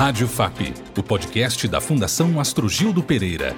Rádio FAP, o podcast da Fundação Astrogildo Pereira.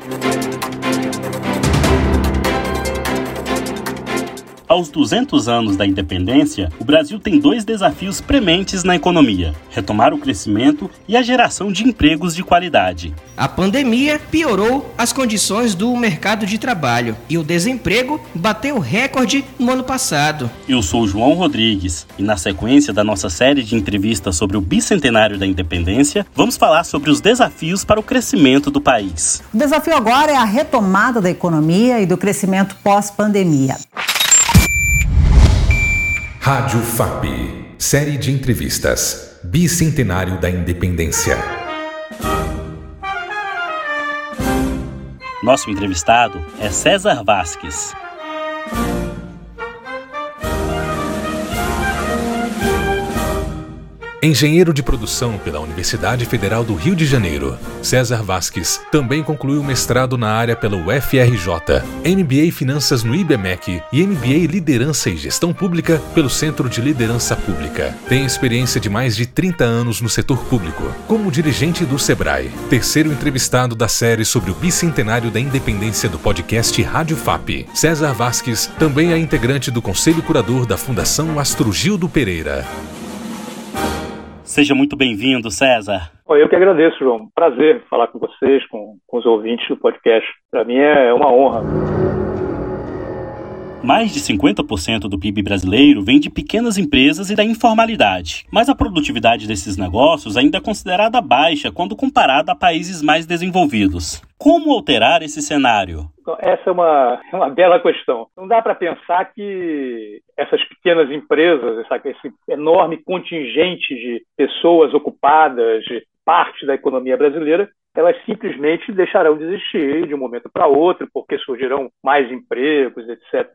Aos 200 anos da independência, o Brasil tem dois desafios prementes na economia: retomar o crescimento e a geração de empregos de qualidade. A pandemia piorou as condições do mercado de trabalho e o desemprego bateu recorde no ano passado. Eu sou João Rodrigues e, na sequência da nossa série de entrevistas sobre o bicentenário da independência, vamos falar sobre os desafios para o crescimento do país. O desafio agora é a retomada da economia e do crescimento pós-pandemia. Rádio FAP. Série de entrevistas. Bicentenário da Independência. Nosso entrevistado é César Vasques. Engenheiro de produção pela Universidade Federal do Rio de Janeiro, César Vasques também concluiu mestrado na área pela UFRJ, MBA Finanças no IBMEC e MBA Liderança e Gestão Pública pelo Centro de Liderança Pública. Tem experiência de mais de 30 anos no setor público, como dirigente do Sebrae, terceiro entrevistado da série sobre o bicentenário da independência do podcast Rádio FAP. César Vasques também é integrante do Conselho Curador da Fundação Astrogildo Pereira. Seja muito bem-vindo, César. Eu que agradeço, João. Prazer falar com vocês, com, com os ouvintes do podcast. Para mim é uma honra. Mais de 50% do PIB brasileiro vem de pequenas empresas e da informalidade. Mas a produtividade desses negócios ainda é considerada baixa quando comparada a países mais desenvolvidos. Como alterar esse cenário? Então, essa é uma, é uma bela questão. Não dá para pensar que essas pequenas empresas, esse enorme contingente de pessoas ocupadas, de parte da economia brasileira, elas simplesmente deixarão de existir de um momento para outro, porque surgirão mais empregos, etc.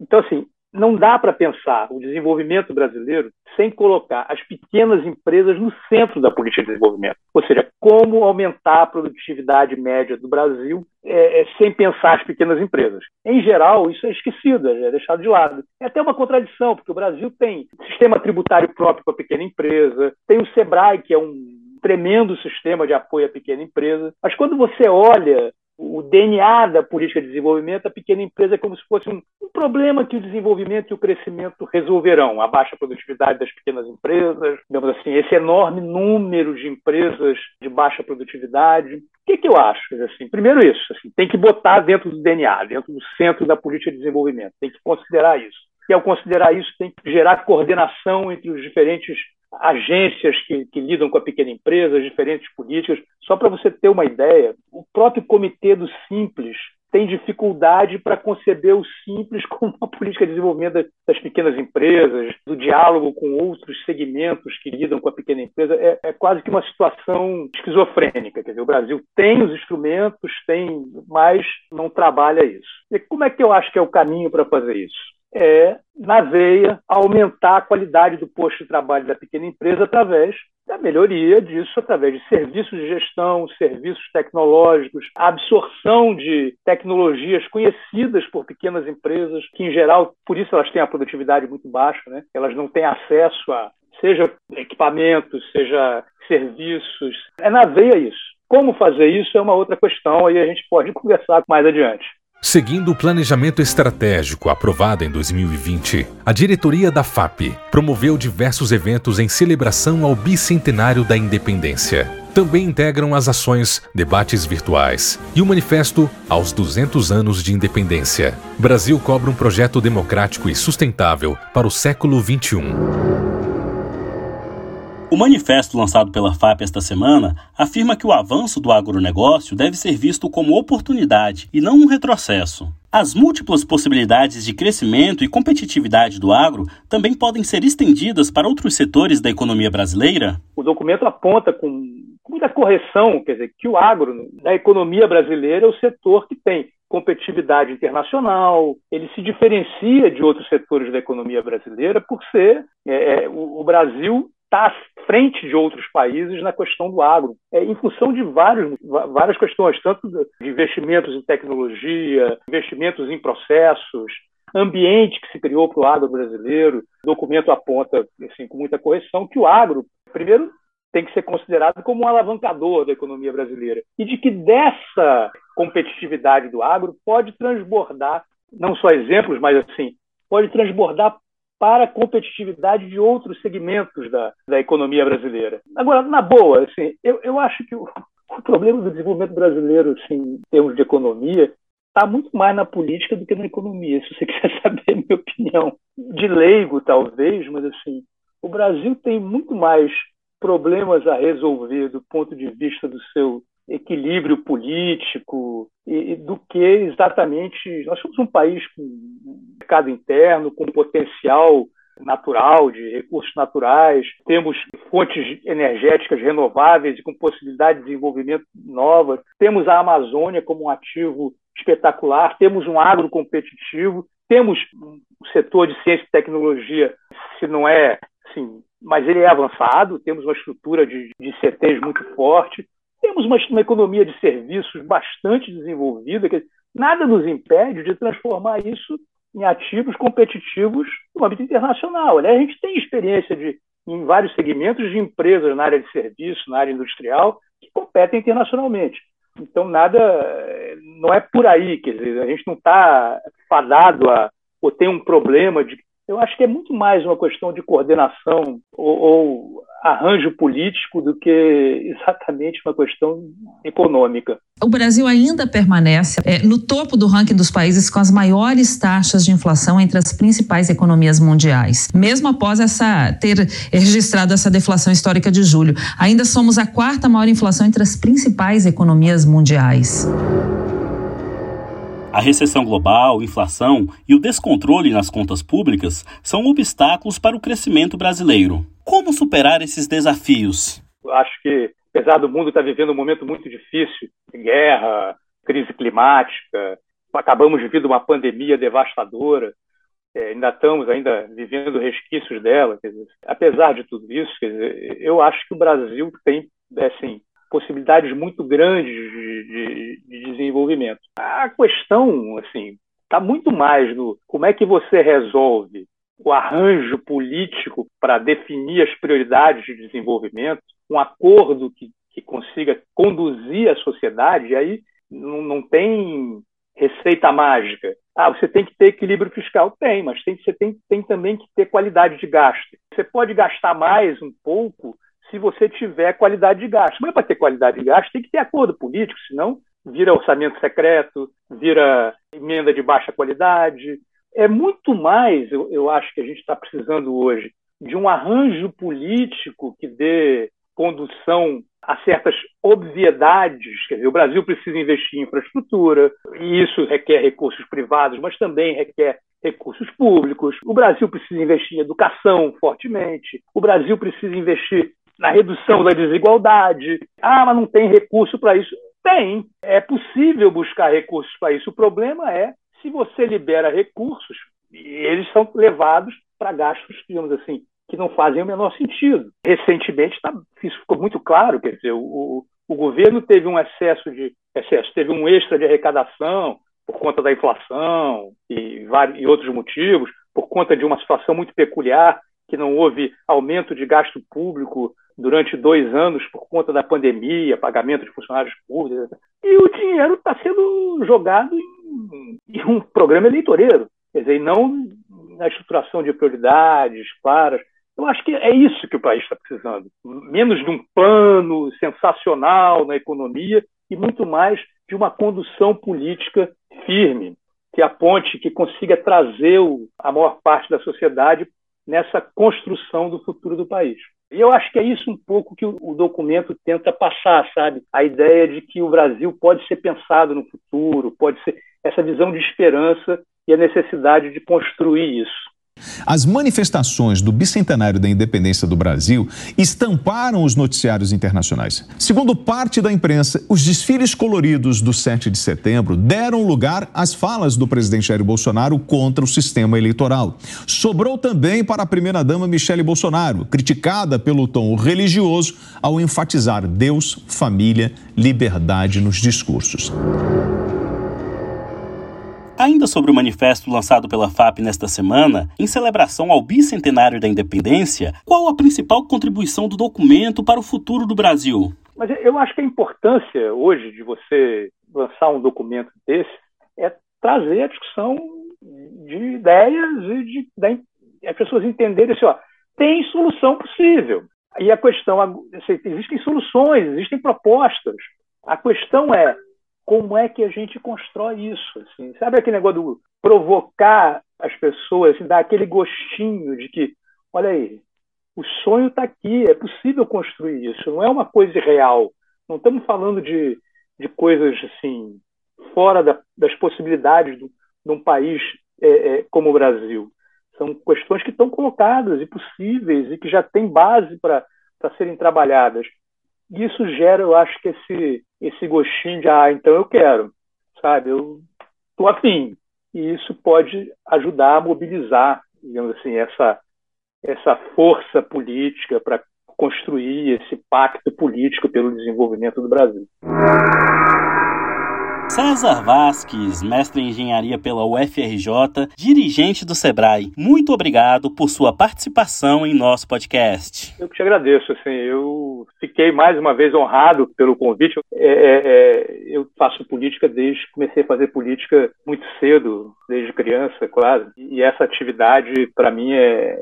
Então, assim, não dá para pensar o desenvolvimento brasileiro sem colocar as pequenas empresas no centro da política de desenvolvimento. Ou seja, como aumentar a produtividade média do Brasil é, é, sem pensar as pequenas empresas. Em geral, isso é esquecido, é deixado de lado. É até uma contradição, porque o Brasil tem sistema tributário próprio para pequena empresa, tem o SEBRAE, que é um tremendo sistema de apoio à pequena empresa. Mas quando você olha o DNA da política de desenvolvimento, a pequena empresa é como se fosse um, um, problema que o desenvolvimento e o crescimento resolverão. A baixa produtividade das pequenas empresas, digamos assim, esse enorme número de empresas de baixa produtividade. O que, que eu acho? Assim, primeiro isso, assim, tem que botar dentro do DNA, dentro do centro da política de desenvolvimento, tem que considerar isso. E ao considerar isso, tem que gerar coordenação entre os diferentes agências que, que, lidam com a pequena empresa, as diferentes políticas. Só para você ter uma ideia, o próprio Comitê do Simples tem dificuldade para conceber o simples como uma política de desenvolvimento das pequenas empresas, do diálogo com outros segmentos que lidam com a pequena empresa. É, é quase que uma situação esquizofrênica. Quer dizer, o Brasil tem os instrumentos, tem, mas não trabalha isso. E como é que eu acho que é o caminho para fazer isso? É, na veia, aumentar a qualidade do posto de trabalho da pequena empresa através da melhoria disso, através de serviços de gestão, serviços tecnológicos, a absorção de tecnologias conhecidas por pequenas empresas, que, em geral, por isso elas têm a produtividade muito baixa, né? elas não têm acesso a, seja equipamentos, seja serviços. É na veia isso. Como fazer isso é uma outra questão, aí a gente pode conversar mais adiante. Seguindo o planejamento estratégico aprovado em 2020, a diretoria da FAP promoveu diversos eventos em celebração ao bicentenário da independência. Também integram as ações, debates virtuais e o manifesto aos 200 anos de independência. Brasil cobra um projeto democrático e sustentável para o século XXI. O manifesto lançado pela FAP esta semana afirma que o avanço do agronegócio deve ser visto como oportunidade e não um retrocesso. As múltiplas possibilidades de crescimento e competitividade do agro também podem ser estendidas para outros setores da economia brasileira? O documento aponta com muita correção, quer dizer, que o agro da economia brasileira é o setor que tem competitividade internacional, ele se diferencia de outros setores da economia brasileira por ser é, é o, o Brasil está à frente de outros países na questão do agro, é, em função de vários, várias questões, tanto de investimentos em tecnologia, investimentos em processos, ambiente que se criou para o agro brasileiro. O documento aponta, assim, com muita correção, que o agro, primeiro, tem que ser considerado como um alavancador da economia brasileira. E de que dessa competitividade do agro pode transbordar, não só exemplos, mas assim, pode transbordar para a competitividade de outros segmentos da, da economia brasileira. Agora, na boa, assim, eu, eu acho que o, o problema do desenvolvimento brasileiro, assim, em termos de economia, está muito mais na política do que na economia, se você quiser saber a minha opinião. De leigo, talvez, mas assim, o Brasil tem muito mais problemas a resolver do ponto de vista do seu equilíbrio político e, do que exatamente nós somos um país com mercado interno com potencial natural de recursos naturais. Temos fontes energéticas renováveis e com possibilidade de desenvolvimento novas. Temos a Amazônia como um ativo espetacular. Temos um agro competitivo. Temos um setor de ciência e tecnologia se não é assim mas ele é avançado, temos uma estrutura de, de CTs muito forte, temos uma, uma economia de serviços bastante desenvolvida, que nada nos impede de transformar isso em ativos competitivos no âmbito internacional. Aliás, a gente tem experiência de, em vários segmentos de empresas na área de serviço, na área industrial, que competem internacionalmente. Então, nada, não é por aí, quer dizer, a gente não está fadado a, ou tem um problema de eu acho que é muito mais uma questão de coordenação ou, ou arranjo político do que exatamente uma questão econômica. O Brasil ainda permanece é, no topo do ranking dos países com as maiores taxas de inflação entre as principais economias mundiais. Mesmo após essa ter registrado essa deflação histórica de julho, ainda somos a quarta maior inflação entre as principais economias mundiais. A recessão global, inflação e o descontrole nas contas públicas são obstáculos para o crescimento brasileiro. Como superar esses desafios? Acho que, apesar do mundo estar vivendo um momento muito difícil, guerra, crise climática, acabamos de uma pandemia devastadora, é, ainda estamos ainda vivendo resquícios dela. Dizer, apesar de tudo isso, dizer, eu acho que o Brasil tem, assim, possibilidades muito grandes de, de, de desenvolvimento. A questão, assim, está muito mais no como é que você resolve o arranjo político para definir as prioridades de desenvolvimento, um acordo que, que consiga conduzir a sociedade, e aí não, não tem receita mágica. Ah, você tem que ter equilíbrio fiscal? Tem, mas tem, você tem, tem também que ter qualidade de gasto. Você pode gastar mais um pouco se você tiver qualidade de gasto. Mas para ter qualidade de gasto tem que ter acordo político, senão vira orçamento secreto, vira emenda de baixa qualidade. É muito mais, eu, eu acho que a gente está precisando hoje, de um arranjo político que dê condução a certas obviedades. Quer dizer, o Brasil precisa investir em infraestrutura, e isso requer recursos privados, mas também requer recursos públicos. O Brasil precisa investir em educação fortemente. O Brasil precisa investir na redução da desigualdade. Ah, mas não tem recurso para isso. Tem. É possível buscar recursos para isso. O problema é se você libera recursos, eles são levados para gastos, digamos assim, que não fazem o menor sentido. Recentemente, tá, isso ficou muito claro, quer dizer, o, o governo teve um excesso de excesso, teve um extra de arrecadação por conta da inflação e, vários, e outros motivos, por conta de uma situação muito peculiar que não houve aumento de gasto público durante dois anos por conta da pandemia, pagamento de funcionários públicos. E o dinheiro está sendo jogado em, em, um programa eleitoreiro, quer dizer, não na estruturação de prioridades claras. Eu acho que é isso que o país está precisando. Menos de um plano sensacional na economia e muito mais de uma condução política firme, que aponte, que consiga trazer a maior parte da sociedade nessa construção do futuro do país. E eu acho que é isso um pouco que o documento tenta passar, sabe? A ideia de que o Brasil pode ser pensado no futuro, pode ser essa visão de esperança e a necessidade de construir isso. As manifestações do bicentenário da independência do Brasil estamparam os noticiários internacionais. Segundo parte da imprensa, os desfiles coloridos do 7 de setembro deram lugar às falas do presidente Jair Bolsonaro contra o sistema eleitoral. Sobrou também para a primeira-dama Michele Bolsonaro, criticada pelo tom religioso ao enfatizar Deus, família, liberdade nos discursos. Ainda sobre o manifesto lançado pela FAP nesta semana, em celebração ao bicentenário da independência, qual a principal contribuição do documento para o futuro do Brasil? Mas eu acho que a importância hoje de você lançar um documento desse é trazer a discussão de ideias e de, de as pessoas entenderem assim, ó, tem solução possível. E a questão, assim, existem soluções, existem propostas. A questão é como é que a gente constrói isso? Assim? Sabe aquele negócio do provocar as pessoas, assim, dar aquele gostinho de que, olha aí, o sonho está aqui, é possível construir isso, não é uma coisa irreal. Não estamos falando de, de coisas assim fora da, das possibilidades de um país é, é, como o Brasil. São questões que estão colocadas e possíveis e que já têm base para serem trabalhadas. E isso gera, eu acho que esse, esse gostinho de, ah, então eu quero, sabe? Eu estou afim. E isso pode ajudar a mobilizar, digamos assim, essa, essa força política para construir esse pacto político pelo desenvolvimento do Brasil. César Vasques, mestre em engenharia pela UFRJ, dirigente do Sebrae, muito obrigado por sua participação em nosso podcast. Eu que te agradeço, assim, eu fiquei mais uma vez honrado pelo convite. É, é, é, eu faço política desde comecei a fazer política muito cedo, desde criança, quase, e essa atividade para mim é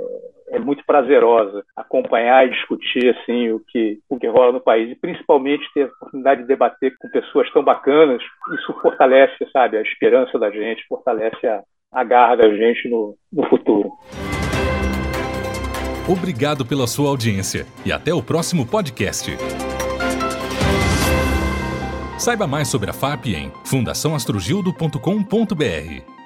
é muito prazerosa acompanhar e discutir assim o que o que rola no país e principalmente ter a oportunidade de debater com pessoas tão bacanas isso fortalece sabe a esperança da gente fortalece a, a garra da gente no, no futuro Obrigado pela sua audiência e até o próximo podcast. Saiba mais sobre a FAP em fundaçãoastrogildo.com.br.